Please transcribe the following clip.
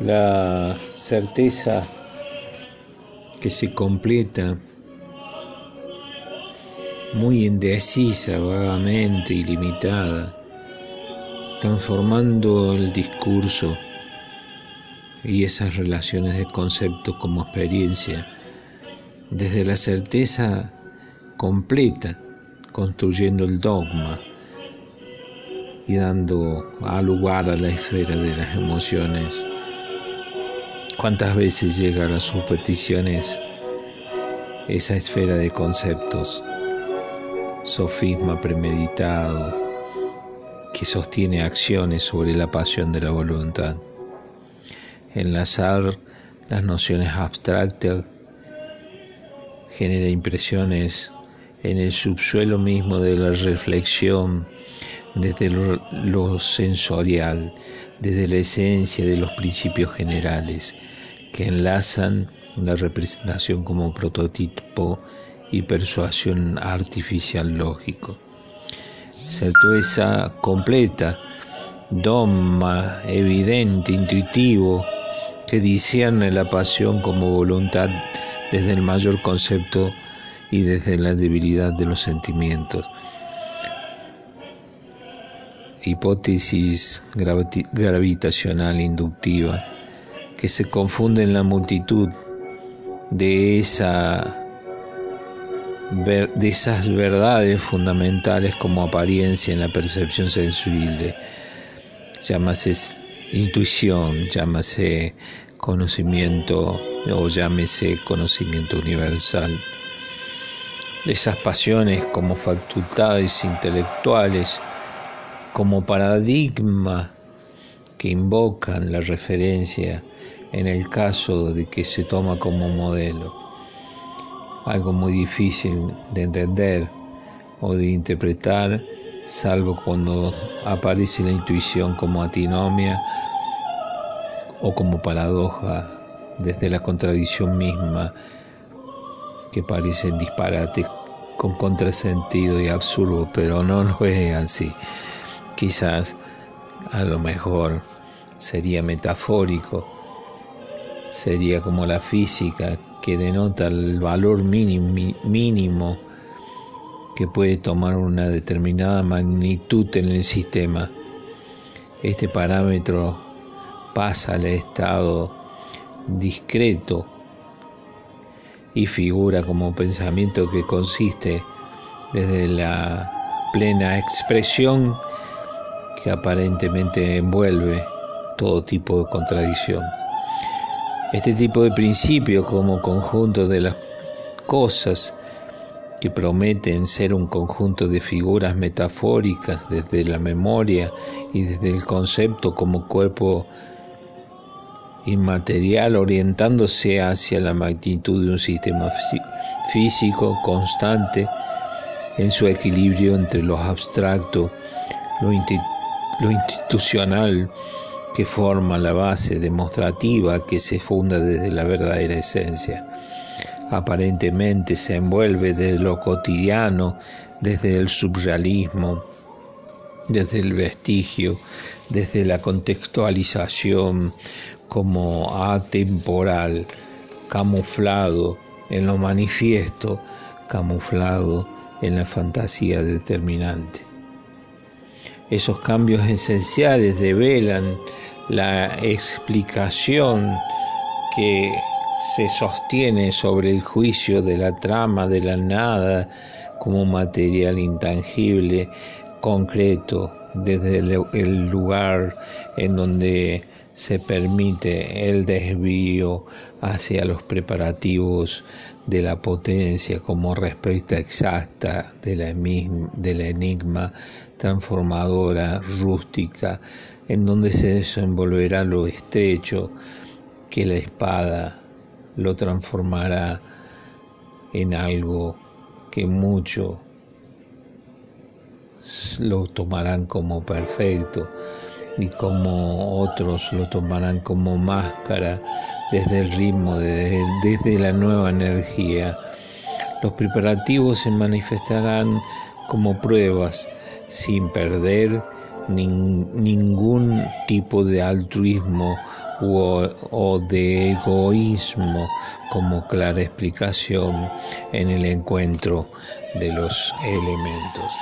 La certeza que se completa muy indecisa, vagamente ilimitada, transformando el discurso y esas relaciones de concepto como experiencia, desde la certeza completa, construyendo el dogma y dando a lugar a la esfera de las emociones ¿Cuántas veces llega a las supersticiones esa esfera de conceptos, sofisma premeditado, que sostiene acciones sobre la pasión de la voluntad? Enlazar las nociones abstractas genera impresiones en el subsuelo mismo de la reflexión desde lo, sensorial, desde la esencia de los principios generales que enlazan la representación como prototipo y persuasión artificial lógico. Certeza completa, dogma evidente, intuitivo, que discierne la pasión como voluntad desde el mayor concepto y desde la debilidad de los sentimientos hipótesis gravitacional inductiva que se confunde en la multitud de, esa, de esas verdades fundamentales como apariencia en la percepción sensible. Llámase intuición, llámase conocimiento o llámese conocimiento universal. Esas pasiones como facultades intelectuales como paradigma que invocan la referencia en el caso de que se toma como modelo. Algo muy difícil de entender o de interpretar, salvo cuando aparece la intuición como antinomia o como paradoja desde la contradicción misma que parecen disparates con contrasentido y absurdo, pero no lo es así. Quizás a lo mejor sería metafórico, sería como la física que denota el valor mínimo, que puede tomar una determinada magnitud en el sistema. Este parámetro pasa al estado discreto y figura como pensamiento que consiste desde la plena expresión que aparentemente envuelve todo tipo de contradicción. Este tipo de principio como conjunto de las cosas que prometen ser un conjunto de figuras metafóricas desde la memoria y desde el concepto como cuerpo inmaterial orientándose hacia la magnitud de un sistema físico constante en su equilibrio entre lo abstracto, lo lo institucional que forma la base demostrativa que se funda desde la verdadera esencia. Aparentemente se envuelve desde lo cotidiano, desde el surrealismo, desde el vestigio, desde la contextualización como atemporal, camuflado en lo manifiesto, camuflado en la fantasía determinante. Esos cambios esenciales develan la explicación que se sostiene sobre el juicio de la trama de la nada como material intangible, concreto, desde el lugar en donde se permite el desvío hacia los preparativos de la potencia como respuesta exacta de la, del enigma transformadora, rústica, en donde se desenvolverá lo estrecho que la espada lo transformará en algo que mucho lo tomarán como perfecto ni como otros lo tomarán como máscara desde el ritmo, desde, la nueva energía. Los preparativos se manifestarán como pruebas sin perder ningún tipo de altruismo o de egoísmo como clara explicación en el encuentro de los elementos.